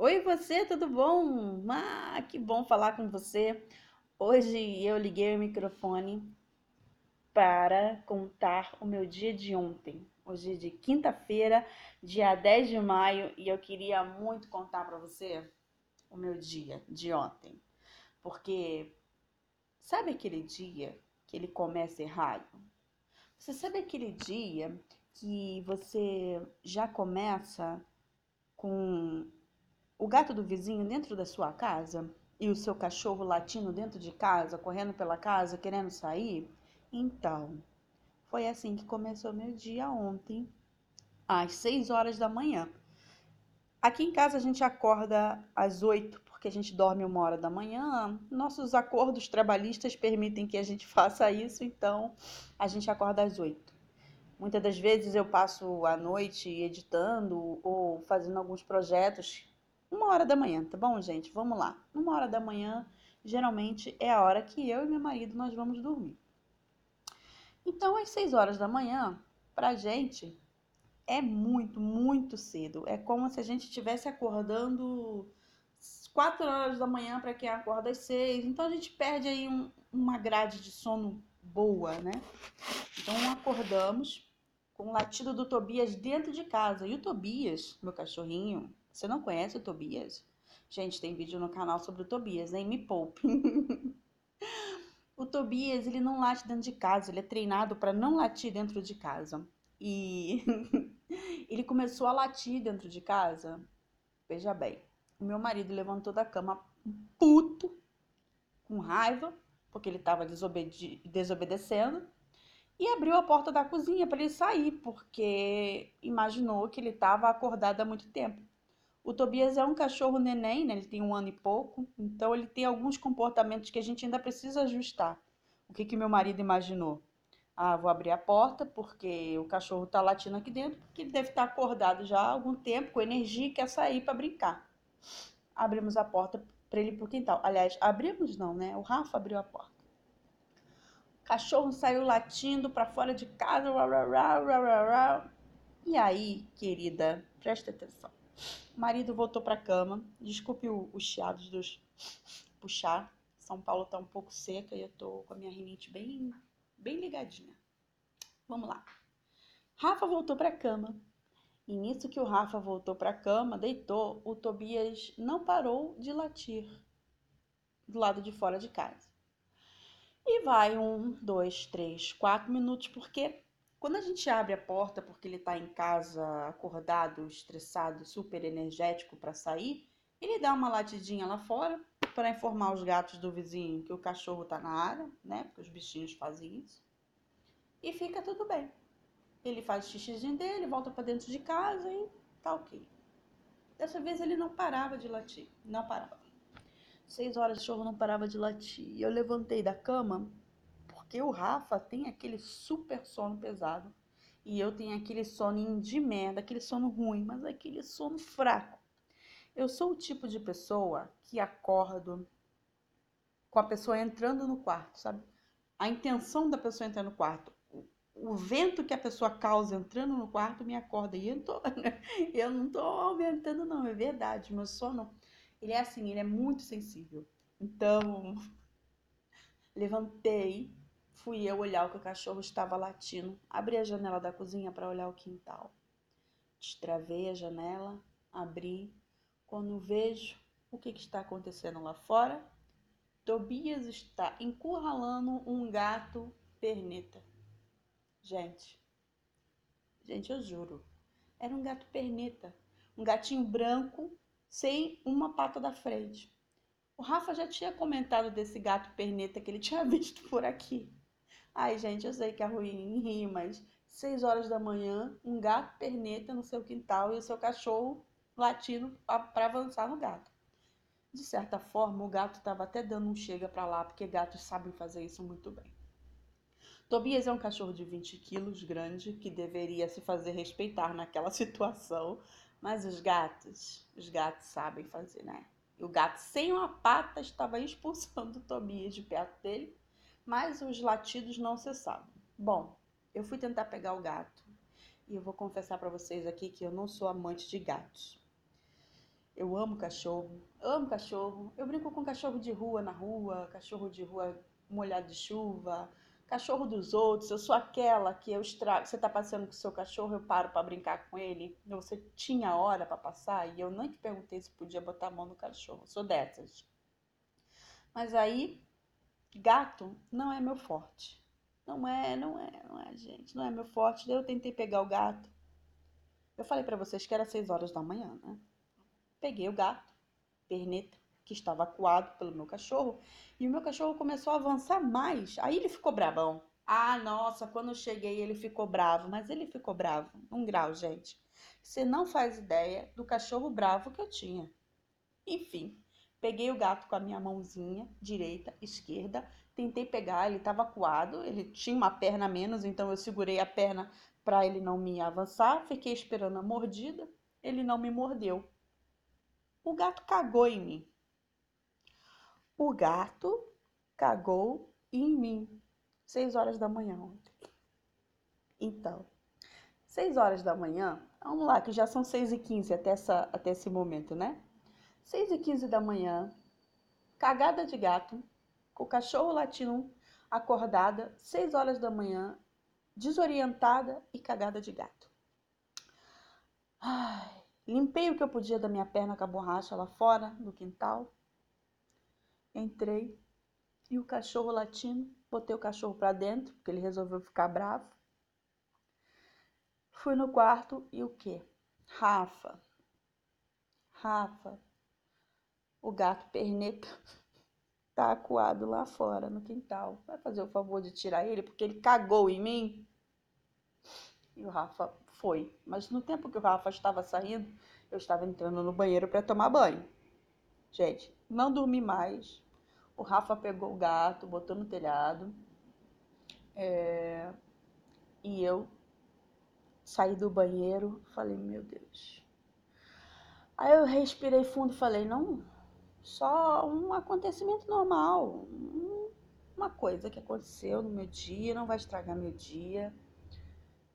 Oi, você, tudo bom? Ah, que bom falar com você. Hoje eu liguei o microfone para contar o meu dia de ontem. Hoje é de quinta-feira, dia 10 de maio, e eu queria muito contar para você o meu dia de ontem. Porque sabe aquele dia que ele começa errado? Você sabe aquele dia que você já começa com o gato do vizinho dentro da sua casa e o seu cachorro latindo dentro de casa, correndo pela casa, querendo sair? Então, foi assim que começou meu dia ontem, às 6 horas da manhã. Aqui em casa a gente acorda às 8, porque a gente dorme uma hora da manhã. Nossos acordos trabalhistas permitem que a gente faça isso, então a gente acorda às 8. Muitas das vezes eu passo a noite editando ou fazendo alguns projetos uma hora da manhã, tá bom, gente? Vamos lá. Uma hora da manhã, geralmente, é a hora que eu e meu marido nós vamos dormir. Então, às seis horas da manhã, pra gente, é muito, muito cedo. É como se a gente estivesse acordando quatro horas da manhã para quem acorda às seis. Então, a gente perde aí um, uma grade de sono boa, né? Então, acordamos com o latido do Tobias dentro de casa. E o Tobias, meu cachorrinho, você não conhece o Tobias? Gente, tem vídeo no canal sobre o Tobias, nem me poupe. o Tobias, ele não late dentro de casa, ele é treinado para não latir dentro de casa. E ele começou a latir dentro de casa. Veja bem, o meu marido levantou da cama puto, com raiva, porque ele estava desobede desobedecendo, e abriu a porta da cozinha para ele sair, porque imaginou que ele estava acordado há muito tempo. O Tobias é um cachorro neném, né? Ele tem um ano e pouco, então ele tem alguns comportamentos que a gente ainda precisa ajustar. O que que meu marido imaginou? Ah, vou abrir a porta porque o cachorro tá latindo aqui dentro, porque ele deve estar tá acordado já há algum tempo, com energia e quer sair para brincar. Abrimos a porta para ele ir pro quintal. Aliás, abrimos não, né? O Rafa abriu a porta. O cachorro saiu latindo para fora de casa. E aí, querida, presta atenção. O marido voltou para a cama. Desculpe os chiados dos puxar. São Paulo tá um pouco seca e eu tô com a minha rinite bem, bem ligadinha. Vamos lá. Rafa voltou para a cama. E nisso que o Rafa voltou para a cama, deitou, o Tobias não parou de latir do lado de fora de casa. E vai um, dois, três, quatro minutos, porque quando a gente abre a porta porque ele está em casa acordado, estressado, super energético para sair, ele dá uma latidinha lá fora para informar os gatos do vizinho que o cachorro está na área, né? Porque os bichinhos fazem isso. E fica tudo bem. Ele faz o xixizinho dele, volta para dentro de casa e tá ok. Dessa vez ele não parava de latir, não parava. Seis horas o cachorro não parava de latir. Eu levantei da cama porque o Rafa tem aquele super sono pesado e eu tenho aquele sono de merda, aquele sono ruim, mas aquele sono fraco. Eu sou o tipo de pessoa que acordo com a pessoa entrando no quarto, sabe? A intenção da pessoa entrar no quarto, o vento que a pessoa causa entrando no quarto me acorda. E eu, tô, eu não tô aumentando, não, é verdade. Meu sono, ele é assim, ele é muito sensível. Então, levantei, Fui eu olhar o que o cachorro estava latindo. Abri a janela da cozinha para olhar o quintal. Destravei a janela, abri. Quando vejo o que, que está acontecendo lá fora, Tobias está encurralando um gato perneta. Gente, gente, eu juro, era um gato perneta, um gatinho branco sem uma pata da frente. O Rafa já tinha comentado desse gato perneta que ele tinha visto por aqui. Ai, gente, eu sei que é ruim em rir, mas seis horas da manhã, um gato perneta no seu quintal e o seu cachorro latindo para avançar no gato. De certa forma, o gato estava até dando um chega para lá, porque gatos sabem fazer isso muito bem. Tobias é um cachorro de 20 quilos, grande, que deveria se fazer respeitar naquela situação, mas os gatos, os gatos sabem fazer, né? E o gato sem uma pata estava expulsando Tobias de perto dele mas os latidos não cessavam. Bom, eu fui tentar pegar o gato e eu vou confessar para vocês aqui que eu não sou amante de gatos. Eu amo cachorro, amo cachorro. Eu brinco com cachorro de rua na rua, cachorro de rua molhado de chuva, cachorro dos outros. Eu sou aquela que eu estrago. Você tá passeando com o seu cachorro, eu paro para brincar com ele. Você tinha hora para passar e eu nem te perguntei se podia botar a mão no cachorro. Eu sou dessas. Mas aí, gato não é meu forte. Não é, não é, não é, gente. Não é meu forte. Daí eu tentei pegar o gato. Eu falei para vocês que era 6 horas da manhã, né? Peguei o gato, perneta, que estava acuado pelo meu cachorro, e o meu cachorro começou a avançar mais. Aí ele ficou brabão. Ah, nossa, quando eu cheguei ele ficou bravo, mas ele ficou bravo, um grau, gente. Você não faz ideia do cachorro bravo que eu tinha. Enfim, peguei o gato com a minha mãozinha, direita, esquerda, tentei pegar, ele estava acuado, ele tinha uma perna a menos, então eu segurei a perna para ele não me avançar, fiquei esperando a mordida, ele não me mordeu. O gato cagou em mim. O gato cagou em mim. Seis horas da manhã ontem. Então, seis horas da manhã, vamos lá, que já são seis e quinze até, essa, até esse momento, né? Seis e quinze da manhã, cagada de gato, com o cachorro latindo acordada, seis horas da manhã, desorientada e cagada de gato. Ai, Limpei o que eu podia da minha perna com a borracha lá fora, no quintal. Entrei e o cachorro latindo. Botei o cachorro para dentro, porque ele resolveu ficar bravo. Fui no quarto e o quê? Rafa. Rafa. O gato perneta tá acuado lá fora no quintal. Vai fazer o favor de tirar ele, porque ele cagou em mim. E o Rafa foi. Mas no tempo que o Rafa estava saindo, eu estava entrando no banheiro para tomar banho. Gente, não dormi mais. O Rafa pegou o gato, botou no telhado. É... E eu saí do banheiro, falei, meu Deus. Aí eu respirei fundo e falei, não, só um acontecimento normal, uma coisa que aconteceu no meu dia, não vai estragar meu dia.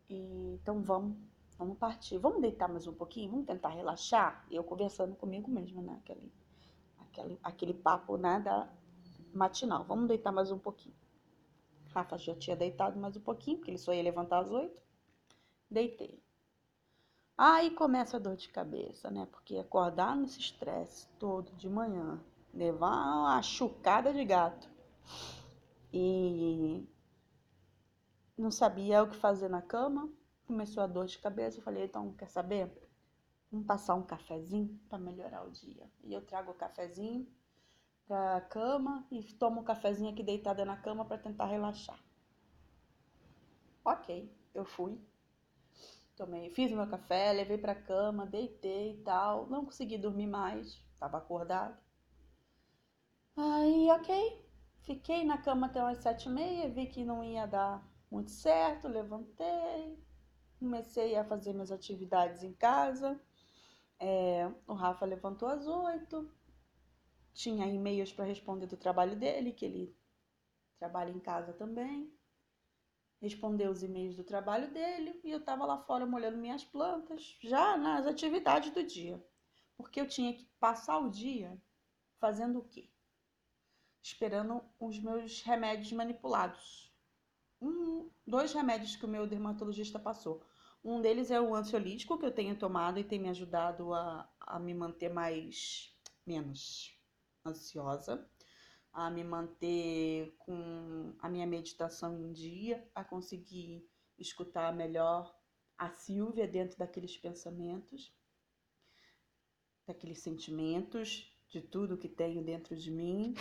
E, então vamos, vamos partir. Vamos deitar mais um pouquinho? Vamos tentar relaxar? Eu conversando comigo mesma, né? Aquele, aquele, aquele papo né, da matinal. Vamos deitar mais um pouquinho. Rafa já tinha deitado mais um pouquinho, porque ele só ia levantar às oito. Deitei. Aí começa a dor de cabeça, né? Porque acordar nesse estresse todo de manhã, levar uma chucada de gato e não sabia o que fazer na cama, começou a dor de cabeça, eu falei, então, quer saber? Vamos passar um cafezinho para melhorar o dia. E eu trago o cafezinho para a cama e tomo o cafezinho aqui deitada na cama para tentar relaxar. Ok, eu fui. Tomei, fiz meu café, levei para cama, deitei e tal. Não consegui dormir mais, estava acordada. Aí, ok, fiquei na cama até umas sete e meia, vi que não ia dar muito certo, levantei, comecei a fazer minhas atividades em casa. É, o Rafa levantou às oito, tinha e-mails para responder do trabalho dele, que ele trabalha em casa também. Respondeu os e-mails do trabalho dele e eu estava lá fora molhando minhas plantas, já nas atividades do dia. Porque eu tinha que passar o dia fazendo o quê? Esperando os meus remédios manipulados um, dois remédios que o meu dermatologista passou. Um deles é o ansiolítico que eu tenho tomado e tem me ajudado a, a me manter mais menos ansiosa, a me manter com a minha meditação em dia, a conseguir escutar melhor a Silvia dentro daqueles pensamentos, daqueles sentimentos, de tudo que tenho dentro de mim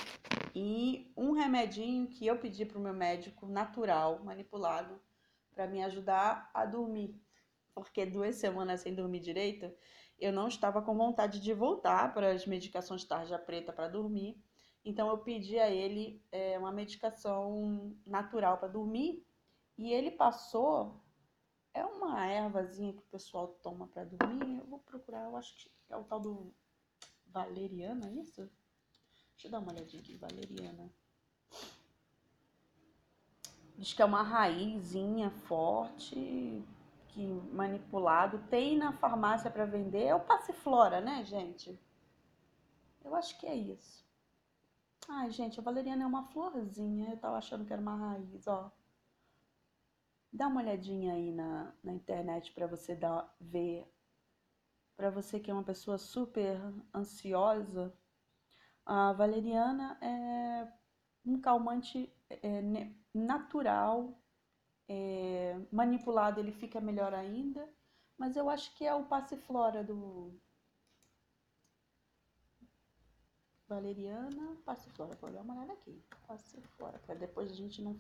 e um remedinho que eu pedi para o meu médico natural, manipulado, para me ajudar a dormir. Porque duas semanas sem dormir direito, eu não estava com vontade de voltar para as medicações tarja preta para dormir. Então eu pedi a ele é, uma medicação natural para dormir e ele passou. É uma ervazinha que o pessoal toma para dormir. Eu vou procurar, eu acho que é o tal do valeriana, é isso? Deixa eu dar uma olhadinha aqui, valeriana. Diz que é uma raizinha forte, que manipulado. Tem na farmácia para vender. É o passiflora, né, gente? Eu acho que é isso. Ai, gente, a valeriana é uma florzinha. Eu tava achando que era uma raiz, ó. Dá uma olhadinha aí na, na internet para você dar, ver. Para você que é uma pessoa super ansiosa, a valeriana é um calmante é, natural, é, manipulado ele fica melhor ainda, mas eu acho que é o passiflora do valeriana, passiflora. Vou dar uma olhada aqui, passiflora, para depois a gente não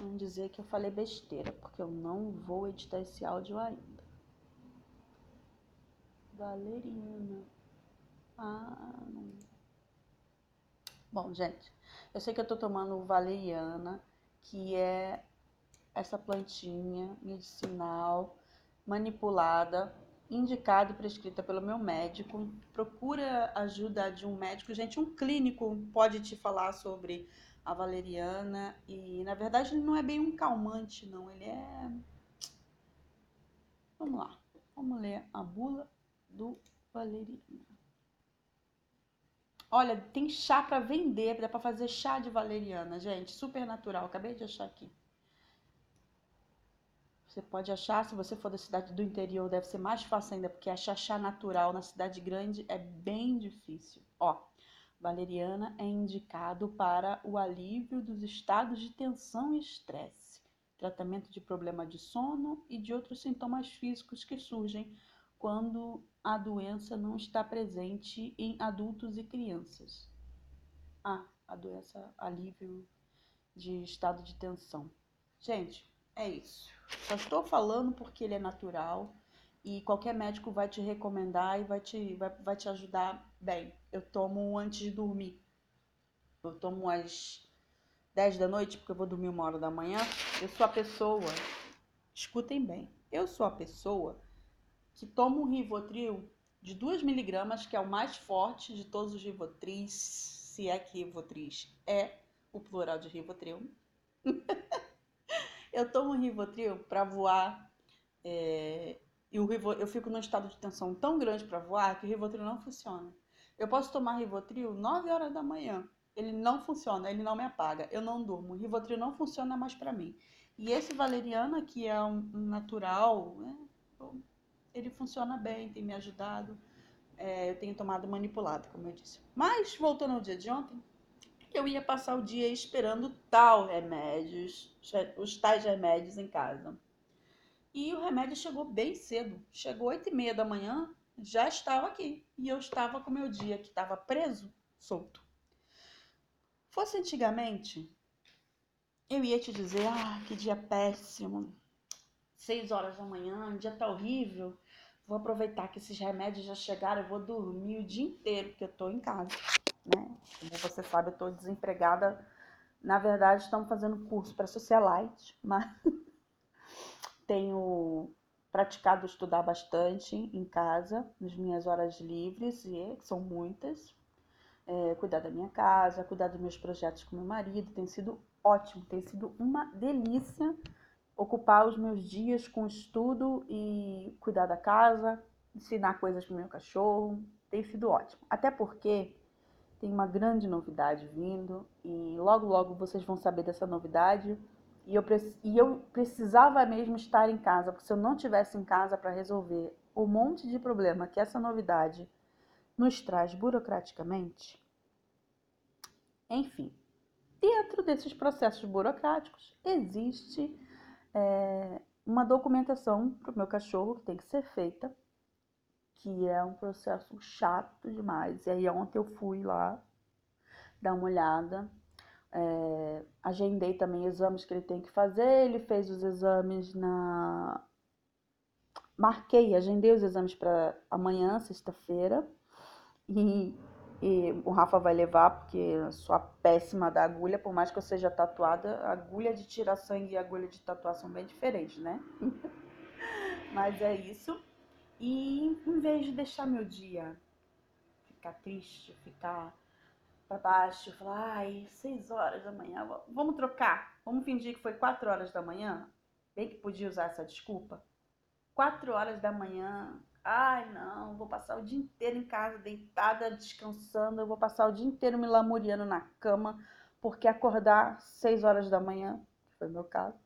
não dizer que eu falei besteira, porque eu não vou editar esse áudio ainda. Valeriana. Ah, não. Bom, gente, eu sei que eu tô tomando valeriana, que é essa plantinha medicinal manipulada, indicada e prescrita pelo meu médico. Procura ajuda de um médico, gente, um clínico pode te falar sobre a valeriana e na verdade ele não é bem um calmante, não, ele é Vamos lá. Vamos ler a bula do valeriana. Olha, tem chá para vender, dá para fazer chá de valeriana, gente, super natural. Acabei de achar aqui. Você pode achar, se você for da cidade do interior, deve ser mais fácil ainda, porque achar chá natural na cidade grande é bem difícil. Ó, valeriana é indicado para o alívio dos estados de tensão e estresse, tratamento de problema de sono e de outros sintomas físicos que surgem quando a doença não está presente em adultos e crianças. Ah, a doença alívio de estado de tensão. Gente, é isso. Só estou falando porque ele é natural e qualquer médico vai te recomendar e vai te, vai, vai te ajudar bem. Eu tomo antes de dormir. Eu tomo às 10 da noite, porque eu vou dormir uma hora da manhã. Eu sou a pessoa, escutem bem, eu sou a pessoa que toma um Rivotril de 2 miligramas, que é o mais forte de todos os Rivotris, se é que Rivotris é o plural de Rivotril. eu tomo Rivotril para voar é, e o Rivotril, eu fico num estado de tensão tão grande para voar que o Rivotril não funciona. Eu posso tomar Rivotril 9 horas da manhã, ele não funciona, ele não me apaga, eu não durmo. O Rivotril não funciona mais para mim. E esse valeriana, que é um natural, né, ele funciona bem, tem me ajudado. É, eu tenho tomado manipulado, como eu disse. Mas, voltando ao dia de ontem, eu ia passar o dia esperando tal remédios, os tais remédios em casa. E o remédio chegou bem cedo. Chegou oito e meia da manhã, já estava aqui. E eu estava com meu dia que estava preso, solto. Fosse antigamente, eu ia te dizer, ah, que dia péssimo. Seis horas da manhã, um dia tá horrível. Vou aproveitar que esses remédios já chegaram, eu vou dormir o dia inteiro, porque eu tô em casa, né? Como você sabe, eu tô desempregada. Na verdade, estamos fazendo curso para socialite, mas tenho praticado estudar bastante em casa, nas minhas horas livres, e são muitas. É, cuidar da minha casa, cuidar dos meus projetos com meu marido, tem sido ótimo, tem sido uma delícia ocupar os meus dias com estudo e cuidar da casa, ensinar coisas para meu cachorro. Tem sido ótimo. Até porque tem uma grande novidade vindo e logo logo vocês vão saber dessa novidade. E eu, e eu precisava mesmo estar em casa, porque se eu não tivesse em casa para resolver o monte de problema que essa novidade nos traz burocraticamente, enfim, dentro desses processos burocráticos existe é, uma documentação para o meu cachorro que tem que ser feita, que é um processo chato demais. E aí ontem eu fui lá dar uma olhada, é, agendei também exames que ele tem que fazer, ele fez os exames na. Marquei, agendei os exames para amanhã, sexta-feira, e e o Rafa vai levar, porque a péssima da agulha, por mais que eu seja tatuada, agulha de tirar sangue e agulha de tatuação são bem diferentes, né? Mas é isso. E em vez de deixar meu dia ficar triste, ficar para baixo, falar, ai, seis horas da manhã, vamos trocar, vamos fingir que foi quatro horas da manhã, bem que podia usar essa desculpa. Quatro horas da manhã, Ai, não, vou passar o dia inteiro em casa, deitada, descansando. Eu vou passar o dia inteiro me lamuriando na cama, porque acordar 6 horas da manhã, que foi meu caso,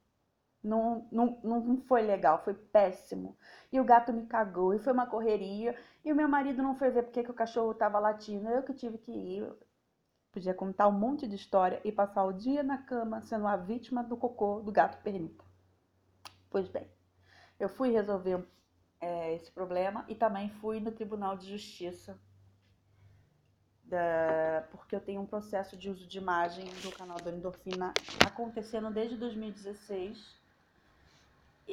não, não, não foi legal, foi péssimo. E o gato me cagou, e foi uma correria. E o meu marido não foi ver porque que o cachorro estava latindo. Eu que tive que ir. Podia contar um monte de história e passar o dia na cama sendo a vítima do cocô do gato pernita. Pois bem, eu fui resolver é, esse problema e também fui no Tribunal de Justiça, da, porque eu tenho um processo de uso de imagem do canal da Endorfina acontecendo desde 2016 e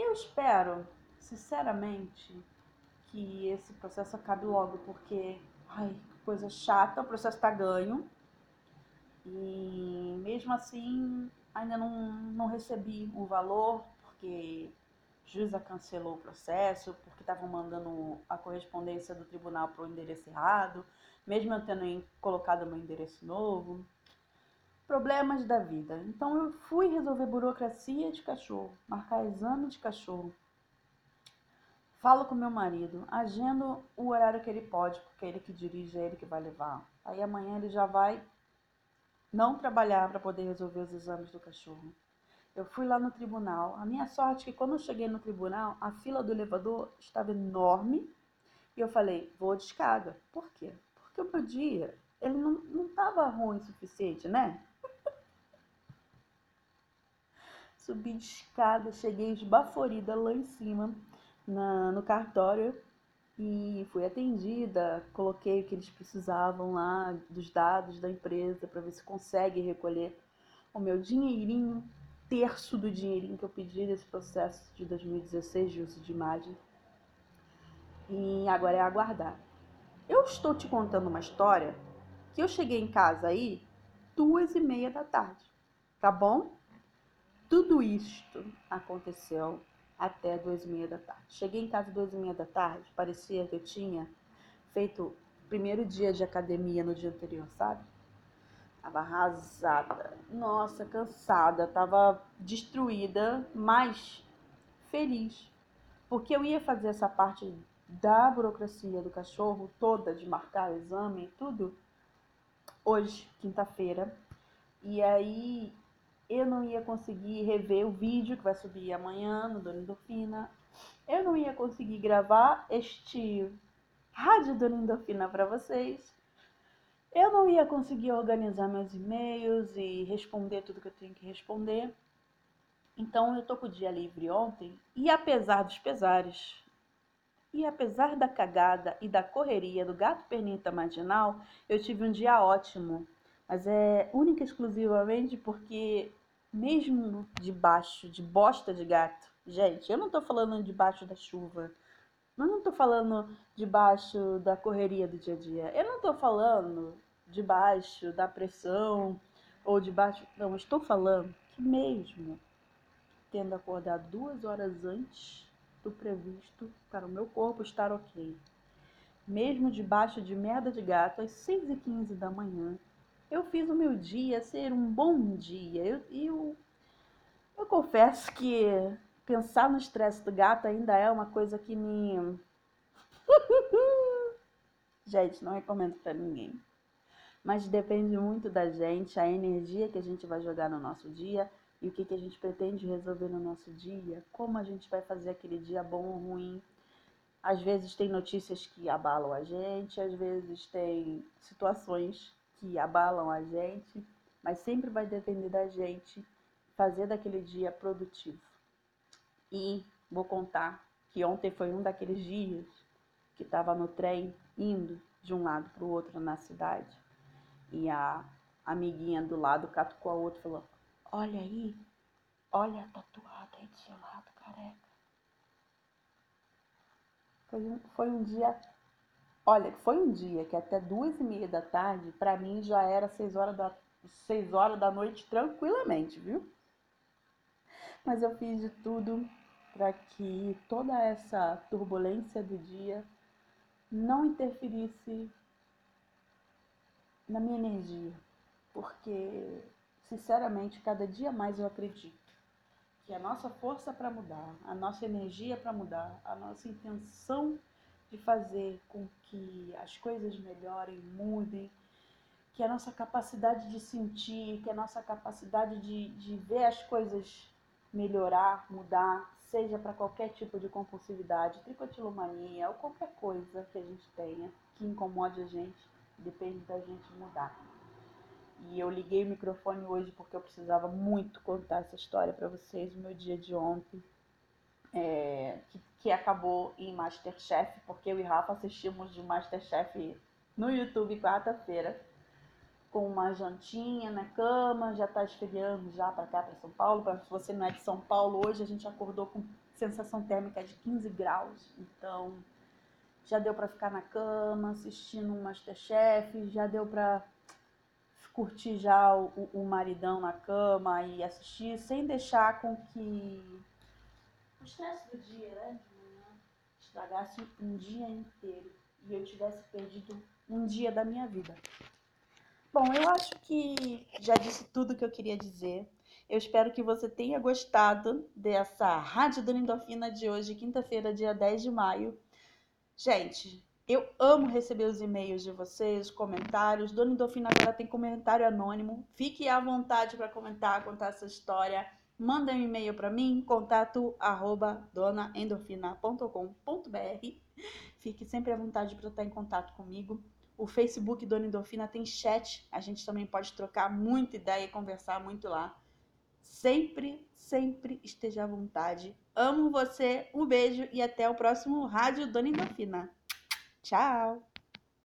eu espero, sinceramente, que esse processo acabe logo, porque, ai, que coisa chata, o processo está ganho. E mesmo assim, ainda não, não recebi o valor, porque juíza cancelou o processo, porque estavam mandando a correspondência do tribunal para o endereço errado, mesmo eu tendo colocado meu endereço novo problemas da vida. Então eu fui resolver burocracia de cachorro, marcar exame de cachorro. Falo com meu marido, agendo o horário que ele pode, porque é ele que dirige, é ele que vai levar. Aí amanhã ele já vai não trabalhar para poder resolver os exames do cachorro. Eu fui lá no tribunal. A minha sorte é que quando eu cheguei no tribunal, a fila do elevador estava enorme. E eu falei, vou de escada. Por quê? Porque o meu dia, ele não estava ruim o suficiente, né? Subi de escada, cheguei esbaforida lá em cima, na, no cartório, e fui atendida. Coloquei o que eles precisavam lá, dos dados da empresa, para ver se consegue recolher o meu dinheirinho, terço do dinheirinho que eu pedi nesse processo de 2016 de uso de imagem. E agora é aguardar. Eu estou te contando uma história que eu cheguei em casa aí duas e meia da tarde, tá bom? Tudo isto aconteceu até duas e meia da tarde. Cheguei em casa duas e meia da tarde, parecia que eu tinha feito primeiro dia de academia no dia anterior, sabe? Tava arrasada, nossa, cansada, tava destruída, mas feliz. Porque eu ia fazer essa parte da burocracia do cachorro toda, de marcar o exame e tudo, hoje, quinta-feira. E aí eu não ia conseguir rever o vídeo que vai subir amanhã no Dona Endorfina. Eu não ia conseguir gravar este Rádio Dona Endorfina para vocês. Eu não ia conseguir organizar meus e-mails e responder tudo que eu tenho que responder. Então eu tô com o dia livre ontem e apesar dos pesares, e apesar da cagada e da correria do gato pernita marginal, eu tive um dia ótimo. Mas é única e exclusivamente porque mesmo debaixo de bosta de gato, gente, eu não tô falando debaixo da chuva, eu não tô falando debaixo da correria do dia a dia, eu não tô falando debaixo da pressão ou debaixo, não, estou falando que mesmo tendo acordado duas horas antes do previsto para o meu corpo estar ok, mesmo debaixo de merda de gato às 6h15 da manhã, eu fiz o meu dia ser um bom dia. Eu, eu, eu confesso que pensar no estresse do gato ainda é uma coisa que me. gente, não recomendo para ninguém. Mas depende muito da gente, a energia que a gente vai jogar no nosso dia e o que, que a gente pretende resolver no nosso dia, como a gente vai fazer aquele dia bom ou ruim. Às vezes tem notícias que abalam a gente, às vezes tem situações que abalam a gente, mas sempre vai depender da gente fazer daquele dia produtivo. E vou contar que ontem foi um daqueles dias que estava no trem indo de um lado para o outro na cidade e a amiguinha do lado catucou a outra e falou: Olha aí, olha a tatuada aí do seu lado, careca. Foi um, foi um dia Olha, foi um dia que até duas e meia da tarde, para mim já era seis horas da, seis horas da noite tranquilamente, viu? Mas eu fiz de tudo para que toda essa turbulência do dia não interferisse na minha energia, porque sinceramente cada dia mais eu acredito que a nossa força para mudar, a nossa energia para mudar, a nossa intenção de fazer com que as coisas melhorem, mudem, que a nossa capacidade de sentir, que a nossa capacidade de, de ver as coisas melhorar, mudar, seja para qualquer tipo de compulsividade, tricotilomania ou qualquer coisa que a gente tenha que incomode a gente, depende da gente mudar. E eu liguei o microfone hoje porque eu precisava muito contar essa história para vocês, o meu dia de ontem, é, que, que, acabou em Masterchef, porque eu e Rafa assistimos de Masterchef no YouTube quarta-feira, com uma jantinha na cama, já está esfriando já para cá, para São Paulo. Se você não é de São Paulo, hoje a gente acordou com sensação térmica de 15 graus, então já deu para ficar na cama assistindo um Masterchef, já deu para curtir já o, o, maridão na cama e assistir, sem deixar com que o estresse do dia, né, de manhã, estragasse um dia inteiro e eu tivesse perdido um dia da minha vida. Bom, eu acho que já disse tudo que eu queria dizer. Eu espero que você tenha gostado dessa Rádio Dona Endorfina de hoje, quinta-feira, dia 10 de maio. Gente, eu amo receber os e-mails de vocês, comentários. Dona Endorfina agora tem comentário anônimo. Fique à vontade para comentar, contar essa história. Manda um e-mail para mim, contato arroba donaendorfina.com.br. Fique sempre à vontade para estar em contato comigo. O Facebook Dona Endorfina tem chat, a gente também pode trocar muita ideia e conversar muito lá. Sempre, sempre esteja à vontade. Amo você, um beijo e até o próximo Rádio Dona Endorfina. Tchau!